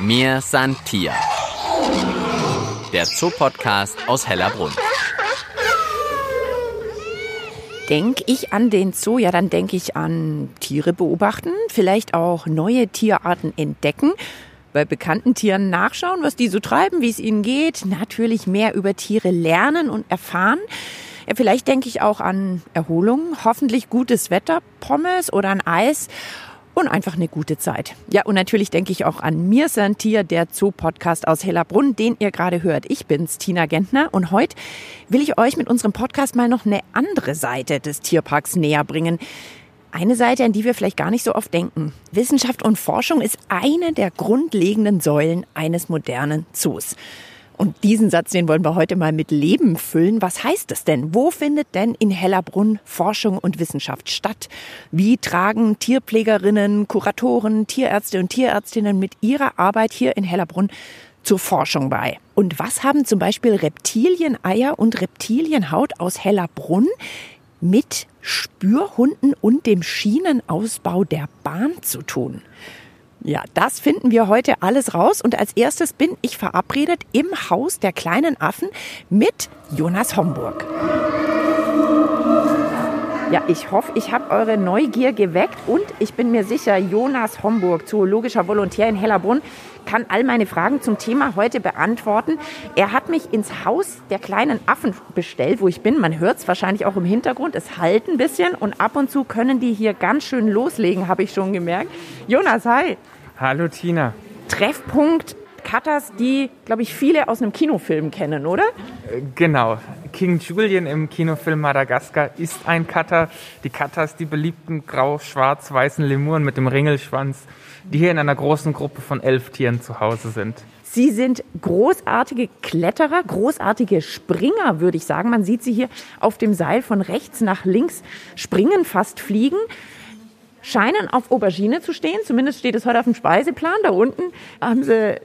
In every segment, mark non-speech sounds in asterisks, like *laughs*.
Mir san Tier. Der Zoopodcast aus Hellerbrunn. Denk ich an den Zoo, ja, dann denke ich an Tiere beobachten, vielleicht auch neue Tierarten entdecken, bei bekannten Tieren nachschauen, was die so treiben, wie es ihnen geht, natürlich mehr über Tiere lernen und erfahren. Ja, vielleicht denke ich auch an Erholung, hoffentlich gutes Wetter, Pommes oder ein Eis und einfach eine gute Zeit. Ja, und natürlich denke ich auch an Mir Tier, der Zoo-Podcast aus Hellerbrunn, den ihr gerade hört. Ich bin's, Tina Gentner, und heute will ich euch mit unserem Podcast mal noch eine andere Seite des Tierparks näher bringen. Eine Seite, an die wir vielleicht gar nicht so oft denken. Wissenschaft und Forschung ist eine der grundlegenden Säulen eines modernen Zoos. Und diesen Satz, den wollen wir heute mal mit Leben füllen. Was heißt das denn? Wo findet denn in Hellerbrunn Forschung und Wissenschaft statt? Wie tragen Tierpflegerinnen, Kuratoren, Tierärzte und Tierärztinnen mit ihrer Arbeit hier in Hellerbrunn zur Forschung bei? Und was haben zum Beispiel Reptilieneier und Reptilienhaut aus Hellerbrunn mit Spürhunden und dem Schienenausbau der Bahn zu tun? Ja, das finden wir heute alles raus. Und als erstes bin ich verabredet im Haus der kleinen Affen mit Jonas Homburg. Ja, ich hoffe, ich habe eure Neugier geweckt und ich bin mir sicher, Jonas Homburg, zoologischer Volontär in Hellerbrunn, kann all meine Fragen zum Thema heute beantworten. Er hat mich ins Haus der kleinen Affen bestellt, wo ich bin. Man hört es wahrscheinlich auch im Hintergrund. Es halt ein bisschen und ab und zu können die hier ganz schön loslegen, habe ich schon gemerkt. Jonas, hi. Hallo Tina. Treffpunkt Cutters, die, glaube ich, viele aus einem Kinofilm kennen, oder? Äh, genau. King Julian im Kinofilm Madagaskar ist ein Cutter. Die Cutters, die beliebten grau-schwarz-weißen Lemuren mit dem Ringelschwanz, die hier in einer großen Gruppe von elf Tieren zu Hause sind. Sie sind großartige Kletterer, großartige Springer, würde ich sagen. Man sieht sie hier auf dem Seil von rechts nach links springen, fast fliegen scheinen auf Aubergine zu stehen. Zumindest steht es heute auf dem Speiseplan. Da unten haben sie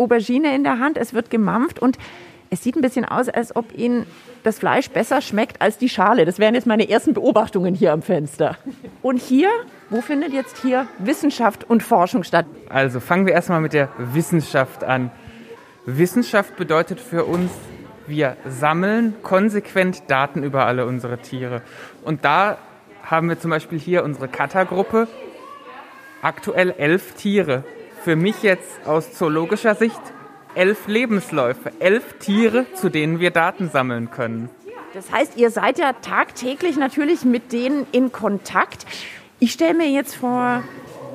Aubergine in der Hand. Es wird gemampft und es sieht ein bisschen aus, als ob ihnen das Fleisch besser schmeckt als die Schale. Das wären jetzt meine ersten Beobachtungen hier am Fenster. Und hier, wo findet jetzt hier Wissenschaft und Forschung statt? Also fangen wir erstmal mit der Wissenschaft an. Wissenschaft bedeutet für uns, wir sammeln konsequent Daten über alle unsere Tiere. Und da haben wir zum Beispiel hier unsere Kata-Gruppe. Aktuell elf Tiere. Für mich jetzt aus zoologischer Sicht elf Lebensläufe, elf Tiere, zu denen wir Daten sammeln können. Das heißt, ihr seid ja tagtäglich natürlich mit denen in Kontakt. Ich stelle mir jetzt vor,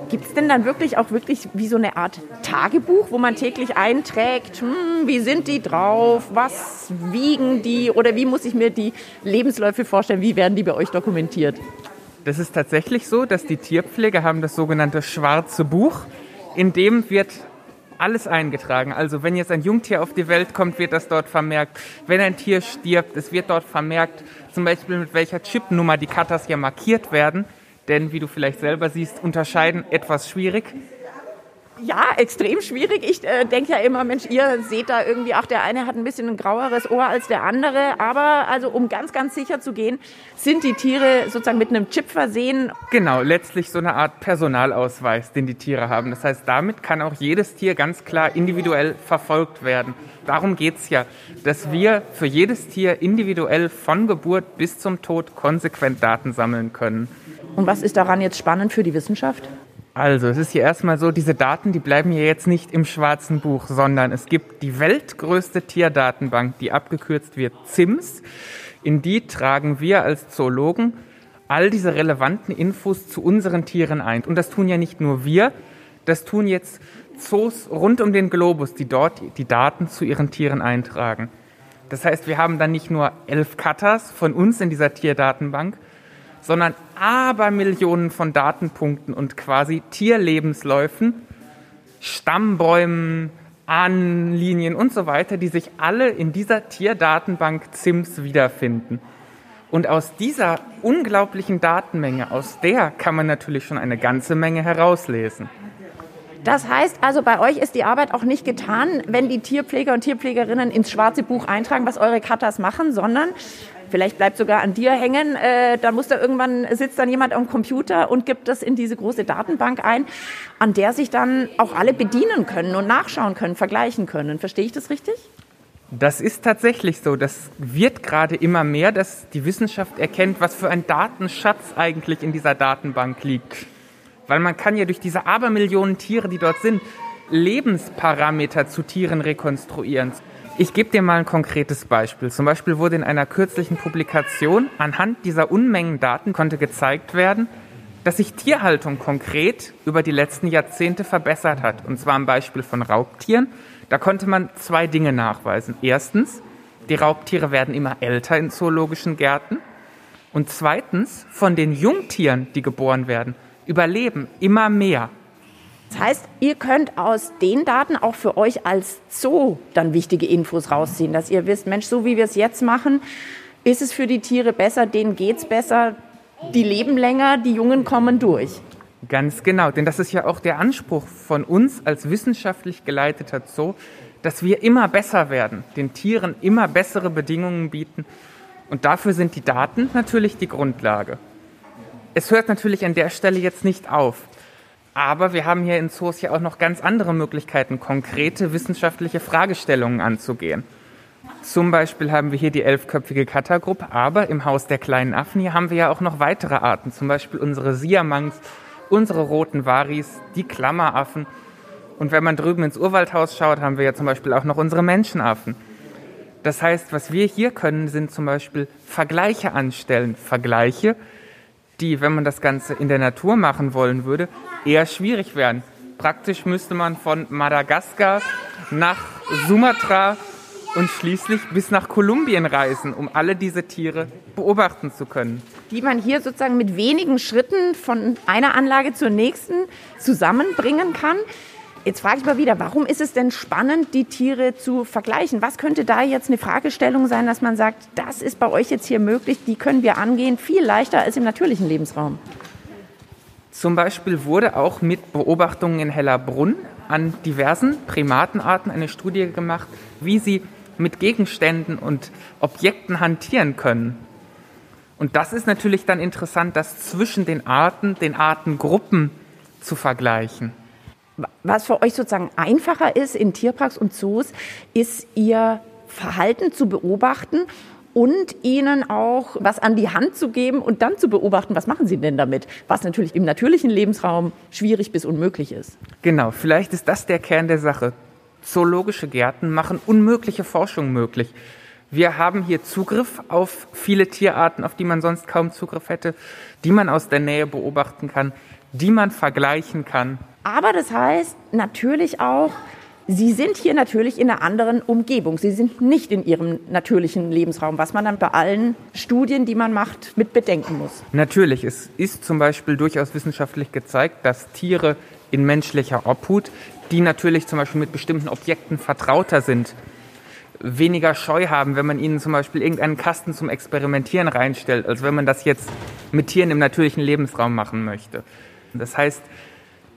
gibt es denn dann wirklich auch wirklich wie so eine Art Tagebuch, wo man täglich einträgt, hm, wie sind die drauf, was wiegen die oder wie muss ich mir die Lebensläufe vorstellen, wie werden die bei euch dokumentiert? Das ist tatsächlich so, dass die Tierpfleger haben das sogenannte schwarze Buch, in dem wird alles eingetragen. Also wenn jetzt ein Jungtier auf die Welt kommt, wird das dort vermerkt. Wenn ein Tier stirbt, es wird dort vermerkt, zum Beispiel mit welcher Chipnummer die Cutters ja markiert werden. Denn wie du vielleicht selber siehst, unterscheiden etwas schwierig. Ja, extrem schwierig. Ich äh, denke ja immer, Mensch, ihr seht da irgendwie, ach, der eine hat ein bisschen ein graueres Ohr als der andere. Aber also, um ganz, ganz sicher zu gehen, sind die Tiere sozusagen mit einem Chip versehen. Genau, letztlich so eine Art Personalausweis, den die Tiere haben. Das heißt, damit kann auch jedes Tier ganz klar individuell verfolgt werden. Darum geht's ja, dass wir für jedes Tier individuell von Geburt bis zum Tod konsequent Daten sammeln können. Und was ist daran jetzt spannend für die Wissenschaft? Also, es ist hier erstmal so, diese Daten, die bleiben hier jetzt nicht im schwarzen Buch, sondern es gibt die weltgrößte Tierdatenbank, die abgekürzt wird ZIMS. In die tragen wir als Zoologen all diese relevanten Infos zu unseren Tieren ein. Und das tun ja nicht nur wir, das tun jetzt Zoos rund um den Globus, die dort die Daten zu ihren Tieren eintragen. Das heißt, wir haben dann nicht nur elf Cutters von uns in dieser Tierdatenbank, sondern Abermillionen von Datenpunkten und quasi Tierlebensläufen, Stammbäumen, Ahnenlinien und so weiter, die sich alle in dieser Tierdatenbank ZIMS wiederfinden. Und aus dieser unglaublichen Datenmenge, aus der kann man natürlich schon eine ganze Menge herauslesen. Das heißt also, bei euch ist die Arbeit auch nicht getan, wenn die Tierpfleger und Tierpflegerinnen ins schwarze Buch eintragen, was eure Cutters machen, sondern Vielleicht bleibt sogar an dir hängen. Äh, dann muss da irgendwann sitzt dann jemand am Computer und gibt das in diese große Datenbank ein, an der sich dann auch alle bedienen können und nachschauen können, vergleichen können. Verstehe ich das richtig? Das ist tatsächlich so. Das wird gerade immer mehr, dass die Wissenschaft erkennt, was für ein Datenschatz eigentlich in dieser Datenbank liegt. Weil man kann ja durch diese Abermillionen Tiere, die dort sind, Lebensparameter zu Tieren rekonstruieren. Ich gebe dir mal ein konkretes Beispiel. Zum Beispiel wurde in einer kürzlichen Publikation anhand dieser Unmengen Daten konnte gezeigt werden, dass sich Tierhaltung konkret über die letzten Jahrzehnte verbessert hat. Und zwar am Beispiel von Raubtieren. Da konnte man zwei Dinge nachweisen. Erstens, die Raubtiere werden immer älter in zoologischen Gärten. Und zweitens, von den Jungtieren, die geboren werden, überleben immer mehr. Das heißt, ihr könnt aus den Daten auch für euch als Zoo dann wichtige Infos rausziehen, dass ihr wisst, Mensch, so wie wir es jetzt machen, ist es für die Tiere besser, denen geht es besser, die leben länger, die Jungen kommen durch. Ganz genau, denn das ist ja auch der Anspruch von uns als wissenschaftlich geleiteter Zoo, dass wir immer besser werden, den Tieren immer bessere Bedingungen bieten. Und dafür sind die Daten natürlich die Grundlage. Es hört natürlich an der Stelle jetzt nicht auf. Aber wir haben hier in Zoos ja auch noch ganz andere Möglichkeiten, konkrete wissenschaftliche Fragestellungen anzugehen. Zum Beispiel haben wir hier die elfköpfige Kattergruppe, aber im Haus der kleinen Affen hier haben wir ja auch noch weitere Arten, zum Beispiel unsere Siamangs unsere roten Varis, die Klammeraffen. Und wenn man drüben ins Urwaldhaus schaut, haben wir ja zum Beispiel auch noch unsere Menschenaffen. Das heißt, was wir hier können, sind zum Beispiel Vergleiche anstellen. Vergleiche, die, wenn man das Ganze in der Natur machen wollen würde, eher schwierig wären. Praktisch müsste man von Madagaskar nach Sumatra und schließlich bis nach Kolumbien reisen, um alle diese Tiere beobachten zu können. Die man hier sozusagen mit wenigen Schritten von einer Anlage zur nächsten zusammenbringen kann. Jetzt frage ich mal wieder, warum ist es denn spannend, die Tiere zu vergleichen? Was könnte da jetzt eine Fragestellung sein, dass man sagt, das ist bei euch jetzt hier möglich, die können wir angehen, viel leichter als im natürlichen Lebensraum? Zum Beispiel wurde auch mit Beobachtungen in Hellerbrunn an diversen Primatenarten eine Studie gemacht, wie sie mit Gegenständen und Objekten hantieren können. Und das ist natürlich dann interessant, das zwischen den Arten, den Artengruppen zu vergleichen. Was für euch sozusagen einfacher ist in Tierparks und Zoos, ist ihr Verhalten zu beobachten und ihnen auch was an die Hand zu geben und dann zu beobachten, was machen sie denn damit, was natürlich im natürlichen Lebensraum schwierig bis unmöglich ist. Genau, vielleicht ist das der Kern der Sache. Zoologische Gärten machen unmögliche Forschung möglich. Wir haben hier Zugriff auf viele Tierarten, auf die man sonst kaum Zugriff hätte, die man aus der Nähe beobachten kann, die man vergleichen kann. Aber das heißt natürlich auch, Sie sind hier natürlich in einer anderen Umgebung. Sie sind nicht in Ihrem natürlichen Lebensraum, was man dann bei allen Studien, die man macht, mit bedenken muss. Natürlich. Es ist zum Beispiel durchaus wissenschaftlich gezeigt, dass Tiere in menschlicher Obhut die natürlich zum Beispiel mit bestimmten Objekten vertrauter sind, weniger Scheu haben, wenn man ihnen zum Beispiel irgendeinen Kasten zum Experimentieren reinstellt, als wenn man das jetzt mit Tieren im natürlichen Lebensraum machen möchte. Das heißt,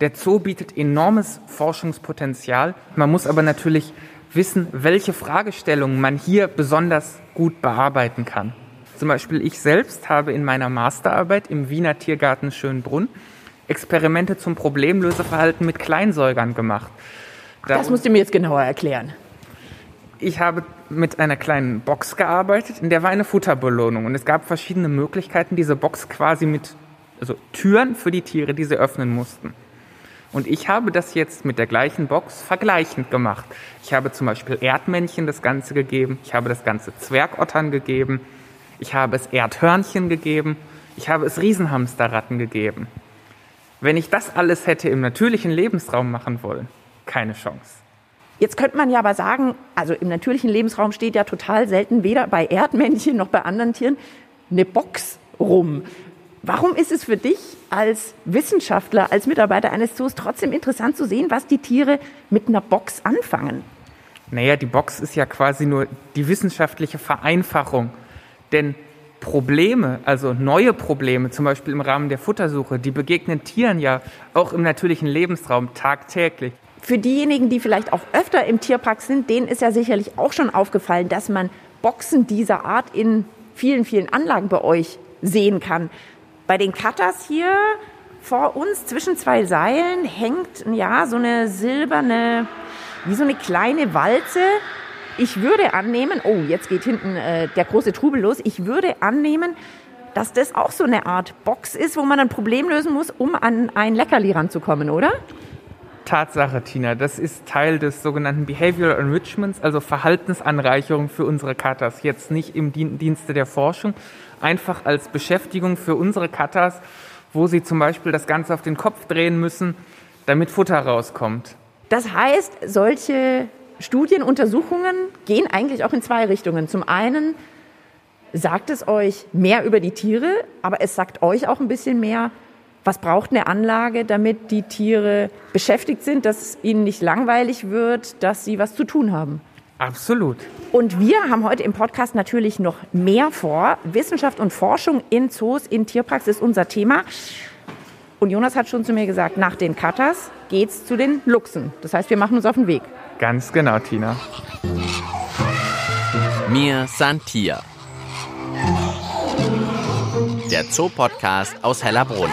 der Zoo bietet enormes Forschungspotenzial. Man muss aber natürlich wissen, welche Fragestellungen man hier besonders gut bearbeiten kann. Zum Beispiel ich selbst habe in meiner Masterarbeit im Wiener Tiergarten Schönbrunn Experimente zum Problemlöseverhalten mit Kleinsäugern gemacht. Da das musst du mir jetzt genauer erklären. Ich habe mit einer kleinen Box gearbeitet, in der war eine Futterbelohnung und es gab verschiedene Möglichkeiten, diese Box quasi mit also Türen für die Tiere, die sie öffnen mussten. Und ich habe das jetzt mit der gleichen Box vergleichend gemacht. Ich habe zum Beispiel Erdmännchen das Ganze gegeben, ich habe das Ganze Zwergottern gegeben, ich habe es Erdhörnchen gegeben, ich habe es Riesenhamsterratten gegeben. Wenn ich das alles hätte im natürlichen Lebensraum machen wollen, keine Chance. Jetzt könnte man ja aber sagen, also im natürlichen Lebensraum steht ja total selten weder bei Erdmännchen noch bei anderen Tieren eine Box rum. Warum ist es für dich als Wissenschaftler, als Mitarbeiter eines Zoos trotzdem interessant zu sehen, was die Tiere mit einer Box anfangen? Naja, die Box ist ja quasi nur die wissenschaftliche Vereinfachung. Denn Probleme, also neue Probleme, zum Beispiel im Rahmen der Futtersuche, die begegnen Tieren ja auch im natürlichen Lebensraum tagtäglich. Für diejenigen, die vielleicht auch öfter im Tierpark sind, denen ist ja sicherlich auch schon aufgefallen, dass man Boxen dieser Art in vielen, vielen Anlagen bei euch sehen kann. Bei den Cutters hier vor uns zwischen zwei Seilen hängt ja so eine silberne, wie so eine kleine Walze. Ich würde annehmen, oh, jetzt geht hinten äh, der große Trubel los. Ich würde annehmen, dass das auch so eine Art Box ist, wo man ein Problem lösen muss, um an ein Leckerli ranzukommen, oder? Tatsache, Tina, das ist Teil des sogenannten Behavioral Enrichments, also Verhaltensanreicherung für unsere Katas. Jetzt nicht im Dienste der Forschung, einfach als Beschäftigung für unsere Katas, wo sie zum Beispiel das Ganze auf den Kopf drehen müssen, damit Futter rauskommt. Das heißt, solche Studienuntersuchungen gehen eigentlich auch in zwei Richtungen. Zum einen sagt es euch mehr über die Tiere, aber es sagt euch auch ein bisschen mehr, was braucht eine Anlage, damit die Tiere beschäftigt sind, dass ihnen nicht langweilig wird, dass sie was zu tun haben. Absolut. Und wir haben heute im Podcast natürlich noch mehr vor. Wissenschaft und Forschung in Zoos, in Tierpraxis ist unser Thema. Und Jonas hat schon zu mir gesagt, nach den Katas geht's zu den Luchsen. Das heißt, wir machen uns auf den Weg. Ganz genau, Tina. Mir Santia. Der Zoopodcast aus Hellerbrunn.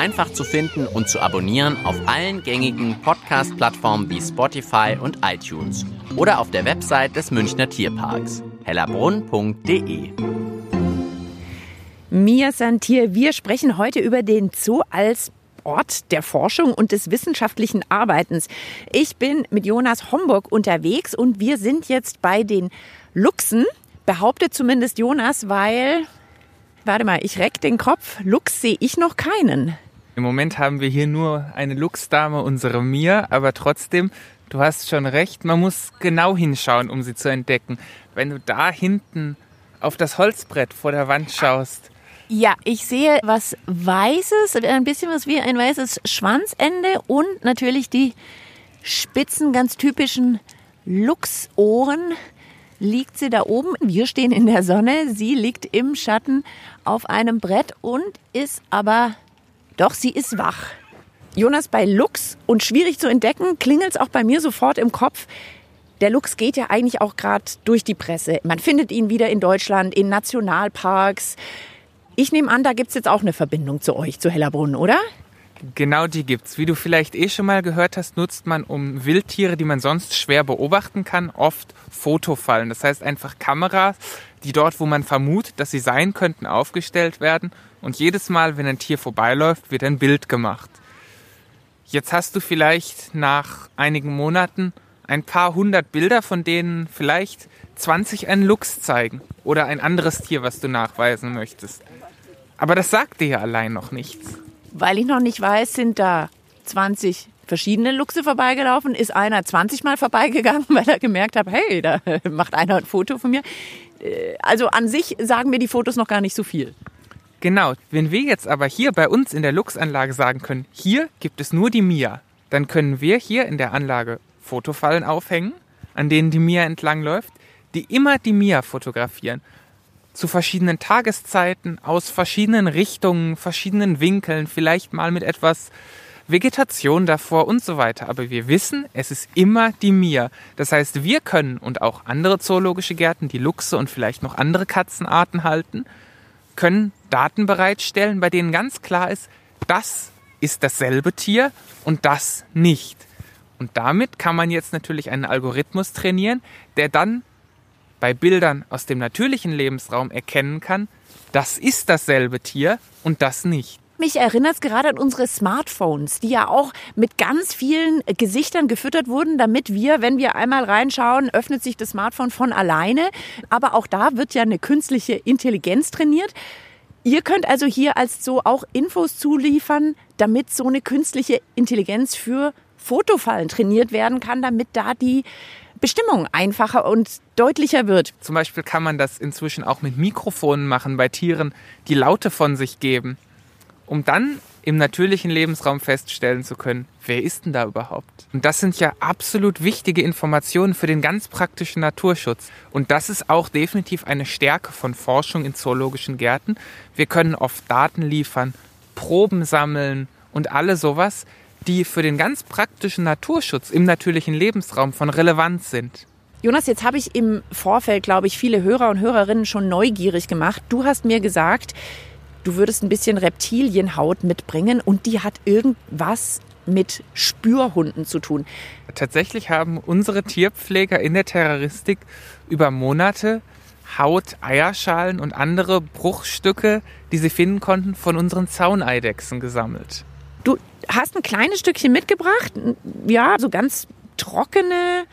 Einfach zu finden und zu abonnieren auf allen gängigen Podcast-Plattformen wie Spotify und iTunes oder auf der Website des Münchner Tierparks hellerbrunn.de. Mia Santier, wir sprechen heute über den Zoo als Ort der Forschung und des wissenschaftlichen Arbeitens. Ich bin mit Jonas Homburg unterwegs und wir sind jetzt bei den Luchsen, behauptet zumindest Jonas, weil, warte mal, ich reck den Kopf, Luchs sehe ich noch keinen. Im Moment haben wir hier nur eine Luchsdame, unsere Mia, aber trotzdem, du hast schon recht, man muss genau hinschauen, um sie zu entdecken. Wenn du da hinten auf das Holzbrett vor der Wand schaust, ja, ich sehe was Weißes, ein bisschen was wie ein weißes Schwanzende und natürlich die spitzen, ganz typischen Luchsohren. Liegt sie da oben? Wir stehen in der Sonne. Sie liegt im Schatten auf einem Brett und ist aber, doch, sie ist wach. Jonas, bei Luchs und schwierig zu entdecken, klingelt es auch bei mir sofort im Kopf. Der Luchs geht ja eigentlich auch gerade durch die Presse. Man findet ihn wieder in Deutschland, in Nationalparks. Ich nehme an, da gibt es jetzt auch eine Verbindung zu euch, zu Hellerbrunn, oder? Genau die gibt's. Wie du vielleicht eh schon mal gehört hast, nutzt man, um Wildtiere, die man sonst schwer beobachten kann, oft Fotofallen. Das heißt einfach Kameras, die dort, wo man vermutet, dass sie sein könnten, aufgestellt werden. Und jedes Mal, wenn ein Tier vorbeiläuft, wird ein Bild gemacht. Jetzt hast du vielleicht nach einigen Monaten ein paar hundert Bilder, von denen vielleicht 20 einen Luchs zeigen oder ein anderes Tier, was du nachweisen möchtest. Aber das sagt dir ja allein noch nichts. Weil ich noch nicht weiß, sind da 20 verschiedene Luchse vorbeigelaufen, ist einer 20 Mal vorbeigegangen, *laughs* weil er gemerkt hat, hey, da *laughs* macht einer ein Foto von mir. Äh, also an sich sagen mir die Fotos noch gar nicht so viel. Genau, wenn wir jetzt aber hier bei uns in der Luchsanlage sagen können, hier gibt es nur die Mia, dann können wir hier in der Anlage Fotofallen aufhängen, an denen die Mia entlangläuft, die immer die Mia fotografieren zu verschiedenen Tageszeiten, aus verschiedenen Richtungen, verschiedenen Winkeln, vielleicht mal mit etwas Vegetation davor und so weiter. Aber wir wissen, es ist immer die Mia. Das heißt, wir können und auch andere zoologische Gärten, die Luchse und vielleicht noch andere Katzenarten halten, können Daten bereitstellen, bei denen ganz klar ist, das ist dasselbe Tier und das nicht. Und damit kann man jetzt natürlich einen Algorithmus trainieren, der dann bei Bildern aus dem natürlichen Lebensraum erkennen kann, das ist dasselbe Tier und das nicht. Mich erinnert es gerade an unsere Smartphones, die ja auch mit ganz vielen Gesichtern gefüttert wurden, damit wir, wenn wir einmal reinschauen, öffnet sich das Smartphone von alleine. Aber auch da wird ja eine künstliche Intelligenz trainiert. Ihr könnt also hier als so auch Infos zuliefern, damit so eine künstliche Intelligenz für Fotofallen trainiert werden kann, damit da die Bestimmung einfacher und deutlicher wird. Zum Beispiel kann man das inzwischen auch mit Mikrofonen machen bei Tieren, die Laute von sich geben, um dann im natürlichen Lebensraum feststellen zu können, wer ist denn da überhaupt? Und das sind ja absolut wichtige Informationen für den ganz praktischen Naturschutz. Und das ist auch definitiv eine Stärke von Forschung in zoologischen Gärten. Wir können oft Daten liefern, Proben sammeln und alle sowas, die für den ganz praktischen Naturschutz im natürlichen Lebensraum von Relevanz sind. Jonas, jetzt habe ich im Vorfeld, glaube ich, viele Hörer und Hörerinnen schon neugierig gemacht. Du hast mir gesagt, du würdest ein bisschen Reptilienhaut mitbringen und die hat irgendwas mit Spürhunden zu tun. Tatsächlich haben unsere Tierpfleger in der Terroristik über Monate Haut, Eierschalen und andere Bruchstücke, die sie finden konnten, von unseren Zauneidechsen gesammelt. Hast ein kleines Stückchen mitgebracht, ja, so ganz trockene,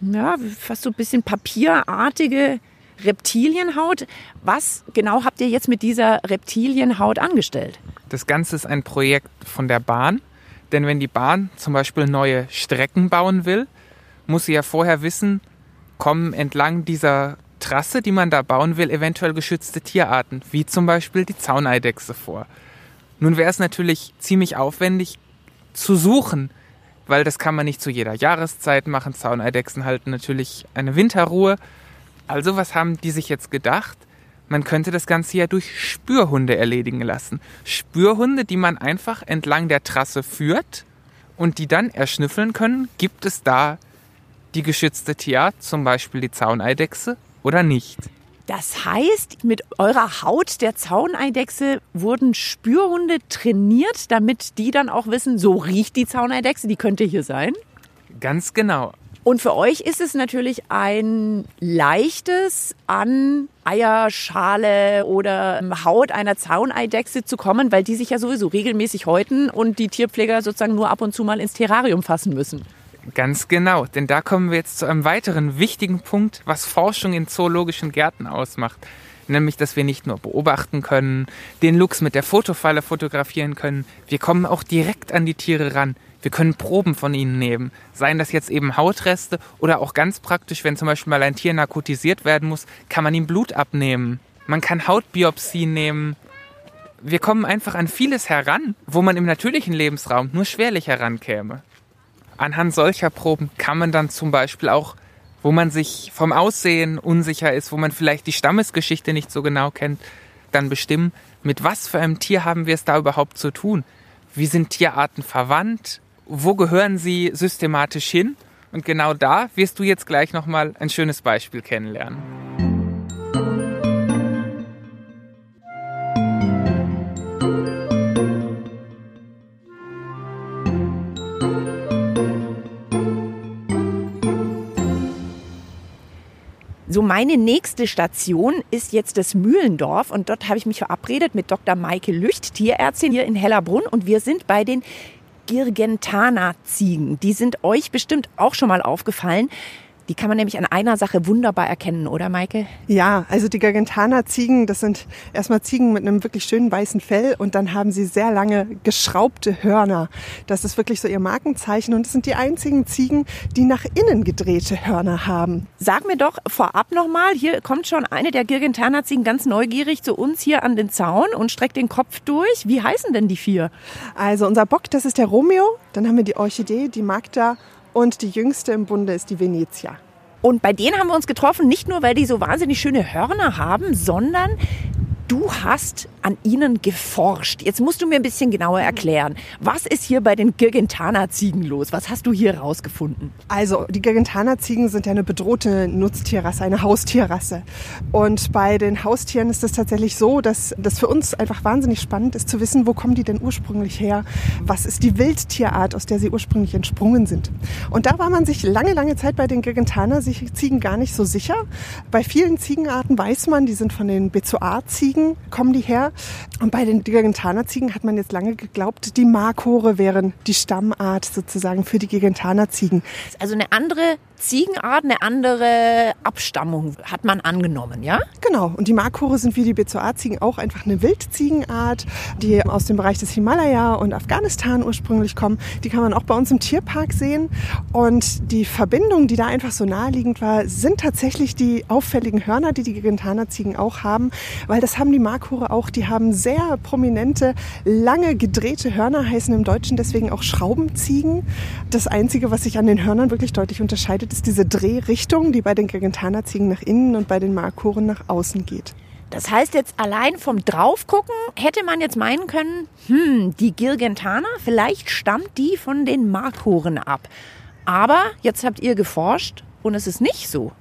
ja, fast so ein bisschen papierartige Reptilienhaut. Was genau habt ihr jetzt mit dieser Reptilienhaut angestellt? Das Ganze ist ein Projekt von der Bahn. Denn wenn die Bahn zum Beispiel neue Strecken bauen will, muss sie ja vorher wissen, kommen entlang dieser Trasse, die man da bauen will, eventuell geschützte Tierarten, wie zum Beispiel die Zauneidechse vor. Nun wäre es natürlich ziemlich aufwendig zu suchen, weil das kann man nicht zu jeder Jahreszeit machen. Zauneidechsen halten natürlich eine Winterruhe. Also was haben die sich jetzt gedacht? Man könnte das Ganze ja durch Spürhunde erledigen lassen. Spürhunde, die man einfach entlang der Trasse führt und die dann erschnüffeln können, gibt es da die geschützte Tierart, zum Beispiel die Zauneidechse, oder nicht. Das heißt, mit eurer Haut der Zauneidechse wurden Spürhunde trainiert, damit die dann auch wissen, so riecht die Zauneidechse, die könnte hier sein? Ganz genau. Und für euch ist es natürlich ein leichtes, an Eierschale oder Haut einer Zauneidechse zu kommen, weil die sich ja sowieso regelmäßig häuten und die Tierpfleger sozusagen nur ab und zu mal ins Terrarium fassen müssen. Ganz genau, denn da kommen wir jetzt zu einem weiteren wichtigen Punkt, was Forschung in zoologischen Gärten ausmacht. Nämlich, dass wir nicht nur beobachten können, den Luchs mit der Fotofalle fotografieren können, wir kommen auch direkt an die Tiere ran. Wir können Proben von ihnen nehmen. Seien das jetzt eben Hautreste oder auch ganz praktisch, wenn zum Beispiel mal ein Tier narkotisiert werden muss, kann man ihm Blut abnehmen. Man kann Hautbiopsien nehmen. Wir kommen einfach an vieles heran, wo man im natürlichen Lebensraum nur schwerlich herankäme anhand solcher Proben kann man dann zum Beispiel auch, wo man sich vom Aussehen unsicher ist, wo man vielleicht die Stammesgeschichte nicht so genau kennt, dann bestimmen, mit was für einem Tier haben wir es da überhaupt zu tun? Wie sind Tierarten verwandt? Wo gehören sie systematisch hin? Und genau da wirst du jetzt gleich nochmal ein schönes Beispiel kennenlernen. So, meine nächste Station ist jetzt das Mühlendorf und dort habe ich mich verabredet mit Dr. Maike Lücht, Tierärztin hier in Hellerbrunn und wir sind bei den Girgentana-Ziegen. Die sind euch bestimmt auch schon mal aufgefallen. Die kann man nämlich an einer Sache wunderbar erkennen, oder Maike? Ja, also die Gargantana-Ziegen, das sind erstmal Ziegen mit einem wirklich schönen weißen Fell und dann haben sie sehr lange geschraubte Hörner. Das ist wirklich so ihr Markenzeichen und es sind die einzigen Ziegen, die nach innen gedrehte Hörner haben. Sag mir doch vorab nochmal, hier kommt schon eine der Gargantana-Ziegen ganz neugierig zu uns hier an den Zaun und streckt den Kopf durch. Wie heißen denn die vier? Also unser Bock, das ist der Romeo, dann haben wir die Orchidee, die Magda und die jüngste im Bunde ist die Venezia. Und bei denen haben wir uns getroffen, nicht nur, weil die so wahnsinnig schöne Hörner haben, sondern du hast an ihnen geforscht. Jetzt musst du mir ein bisschen genauer erklären. Was ist hier bei den Girgentana-Ziegen los? Was hast du hier rausgefunden? Also, die Girgentana-Ziegen sind ja eine bedrohte Nutztierrasse, eine Haustierrasse. Und bei den Haustieren ist es tatsächlich so, dass das für uns einfach wahnsinnig spannend ist zu wissen, wo kommen die denn ursprünglich her? Was ist Wildtierart, aus der sie ursprünglich entsprungen sind? Und da war man sich lange, lange Zeit bei den Girgentana-Ziegen gar nicht so sicher. Bei vielen Ziegenarten weiß man, die sind von den Bezoar-Ziegen, kommen die her. Und bei den Gigantana-Ziegen hat man jetzt lange geglaubt, die Markore wären die Stammart sozusagen für die Gigantana-Ziegen. Also eine andere Ziegenart, eine andere Abstammung hat man angenommen, ja? Genau. Und die Markore sind wie die Bezoar-Ziegen auch einfach eine Wildziegenart, die aus dem Bereich des Himalaya und Afghanistan ursprünglich kommen. Die kann man auch bei uns im Tierpark sehen. Und die Verbindung, die da einfach so naheliegend war, sind tatsächlich die auffälligen Hörner, die die Gigantana-Ziegen auch haben, weil das haben die Markore auch. Die haben sehr prominente, lange gedrehte Hörner, heißen im Deutschen deswegen auch Schraubenziegen. Das Einzige, was sich an den Hörnern wirklich deutlich unterscheidet, ist diese Drehrichtung, die bei den Gargantana-Ziegen nach innen und bei den Markoren nach außen geht. Das heißt jetzt allein vom Draufgucken hätte man jetzt meinen können, hm, die Girgentana, vielleicht stammt die von den Markoren ab. Aber jetzt habt ihr geforscht und es ist nicht so.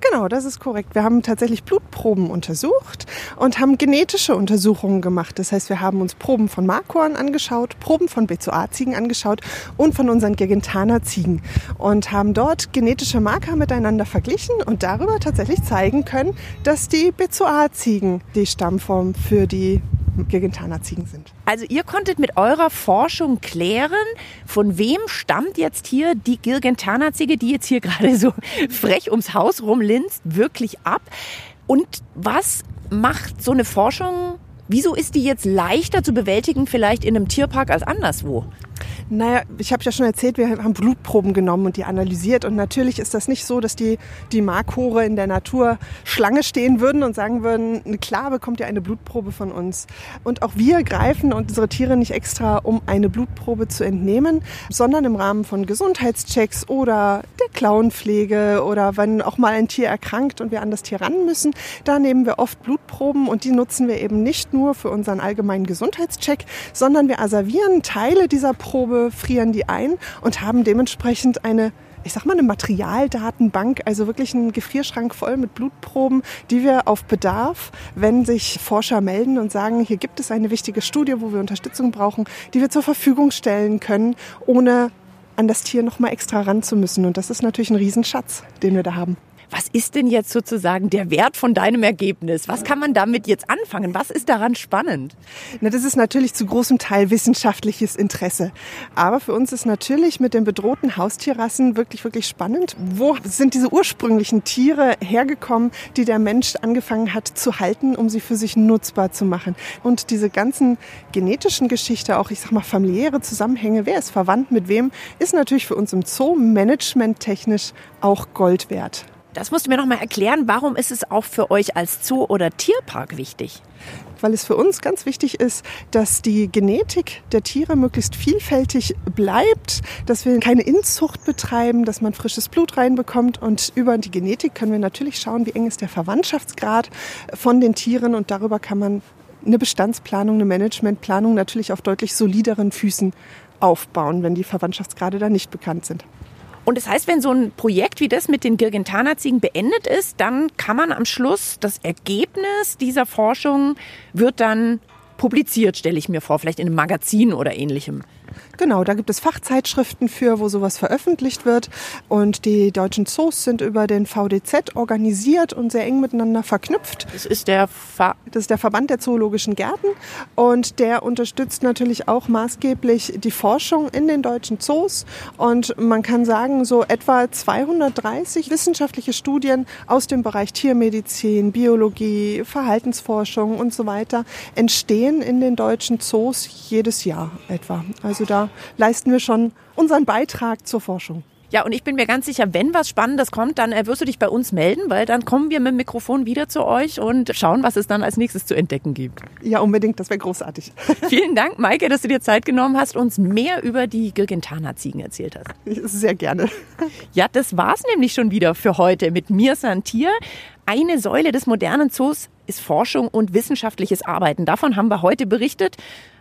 Genau, das ist korrekt. Wir haben tatsächlich Blutproben untersucht und haben genetische Untersuchungen gemacht. Das heißt, wir haben uns Proben von Markoren angeschaut, Proben von BCOA-Ziegen angeschaut und von unseren Gegentaner-Ziegen und haben dort genetische Marker miteinander verglichen und darüber tatsächlich zeigen können, dass die BCOA-Ziegen die Stammform für die Gegentaner-Ziegen sind. Also ihr konntet mit eurer Forschung klären, von wem stammt jetzt hier die Gilgentaner-Ziege, die jetzt hier *laughs* gerade so frech ums Haus rumlinst, wirklich ab? Und was macht so eine Forschung, wieso ist die jetzt leichter zu bewältigen vielleicht in einem Tierpark als anderswo? Naja, ich habe ja schon erzählt, wir haben Blutproben genommen und die analysiert. Und natürlich ist das nicht so, dass die, die Markhore in der Natur Schlange stehen würden und sagen würden, klar bekommt ihr eine Blutprobe von uns. Und auch wir greifen unsere Tiere nicht extra, um eine Blutprobe zu entnehmen, sondern im Rahmen von Gesundheitschecks oder der Klauenpflege oder wenn auch mal ein Tier erkrankt und wir an das Tier ran müssen, da nehmen wir oft Blutproben und die nutzen wir eben nicht nur für unseren allgemeinen Gesundheitscheck, sondern wir asservieren Teile dieser Probe, frieren die ein und haben dementsprechend eine ich sag mal, eine Materialdatenbank, also wirklich einen Gefrierschrank voll mit Blutproben, die wir auf Bedarf, wenn sich Forscher melden und sagen, hier gibt es eine wichtige Studie, wo wir Unterstützung brauchen, die wir zur Verfügung stellen können, ohne an das Tier nochmal extra ran zu müssen. Und das ist natürlich ein Riesenschatz, den wir da haben. Was ist denn jetzt sozusagen der Wert von deinem Ergebnis? Was kann man damit jetzt anfangen? Was ist daran spannend? Na, das ist natürlich zu großem Teil wissenschaftliches Interesse. Aber für uns ist natürlich mit den bedrohten Haustierrassen wirklich, wirklich spannend. Wo sind diese ursprünglichen Tiere hergekommen, die der Mensch angefangen hat zu halten, um sie für sich nutzbar zu machen? Und diese ganzen genetischen Geschichte, auch ich sag mal familiäre Zusammenhänge, wer ist verwandt mit wem, ist natürlich für uns im Zoo managementtechnisch auch Gold wert. Das musst du mir noch mal erklären. Warum ist es auch für euch als Zoo oder Tierpark wichtig? Weil es für uns ganz wichtig ist, dass die Genetik der Tiere möglichst vielfältig bleibt, dass wir keine Inzucht betreiben, dass man frisches Blut reinbekommt und über die Genetik können wir natürlich schauen, wie eng ist der Verwandtschaftsgrad von den Tieren und darüber kann man eine Bestandsplanung, eine Managementplanung natürlich auf deutlich solideren Füßen aufbauen, wenn die Verwandtschaftsgrade da nicht bekannt sind. Und das heißt, wenn so ein Projekt wie das mit den Girgentaner-Ziegen beendet ist, dann kann man am Schluss das Ergebnis dieser Forschung wird dann publiziert, stelle ich mir vor, vielleicht in einem Magazin oder ähnlichem. Genau, da gibt es Fachzeitschriften für, wo sowas veröffentlicht wird. Und die deutschen Zoos sind über den VDZ organisiert und sehr eng miteinander verknüpft. Das ist der, Ver das ist der Verband der zoologischen Gärten. Und der unterstützt natürlich auch maßgeblich die Forschung in den deutschen Zoos. Und man kann sagen, so etwa 230 wissenschaftliche Studien aus dem Bereich Tiermedizin, Biologie, Verhaltensforschung und so weiter entstehen in den deutschen Zoos jedes Jahr etwa. Also da leisten wir schon unseren Beitrag zur Forschung. Ja, und ich bin mir ganz sicher, wenn was Spannendes kommt, dann äh, wirst du dich bei uns melden, weil dann kommen wir mit dem Mikrofon wieder zu euch und schauen, was es dann als nächstes zu entdecken gibt. Ja, unbedingt, das wäre großartig. *laughs* Vielen Dank, Maike, dass du dir Zeit genommen hast, uns mehr über die Gilgentana-Ziegen erzählt hast. Sehr gerne. Ja, das war's nämlich schon wieder für heute mit mir, Santier. Eine Säule des modernen Zoos ist Forschung und wissenschaftliches Arbeiten. Davon haben wir heute berichtet.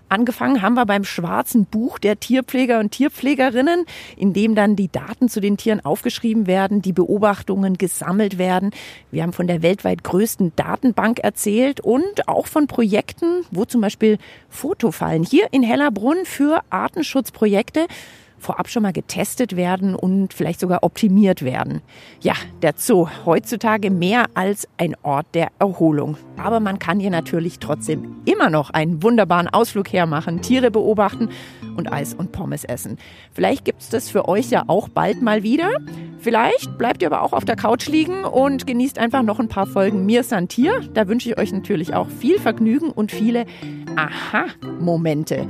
Angefangen haben wir beim schwarzen Buch der Tierpfleger und Tierpflegerinnen, in dem dann die Daten zu den Tieren aufgeschrieben werden, die Beobachtungen gesammelt werden. Wir haben von der weltweit größten Datenbank erzählt und auch von Projekten, wo zum Beispiel Fotofallen hier in Hellerbrunn für Artenschutzprojekte vorab schon mal getestet werden und vielleicht sogar optimiert werden. Ja, der Zoo heutzutage mehr als ein Ort der Erholung. Aber man kann hier natürlich trotzdem immer noch einen wunderbaren Ausflug hermachen, Tiere beobachten und Eis und Pommes essen. Vielleicht gibt es das für euch ja auch bald mal wieder. Vielleicht bleibt ihr aber auch auf der Couch liegen und genießt einfach noch ein paar Folgen Mir Santier. Da wünsche ich euch natürlich auch viel Vergnügen und viele Aha-Momente.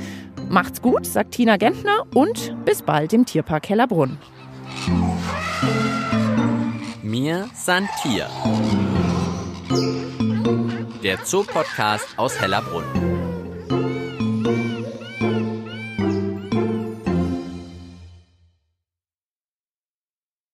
Macht's gut, sagt Tina Gentner und bis bald im Tierpark Hellerbrunn. Mir Santier. Der Zoopodcast aus Hellerbrunn.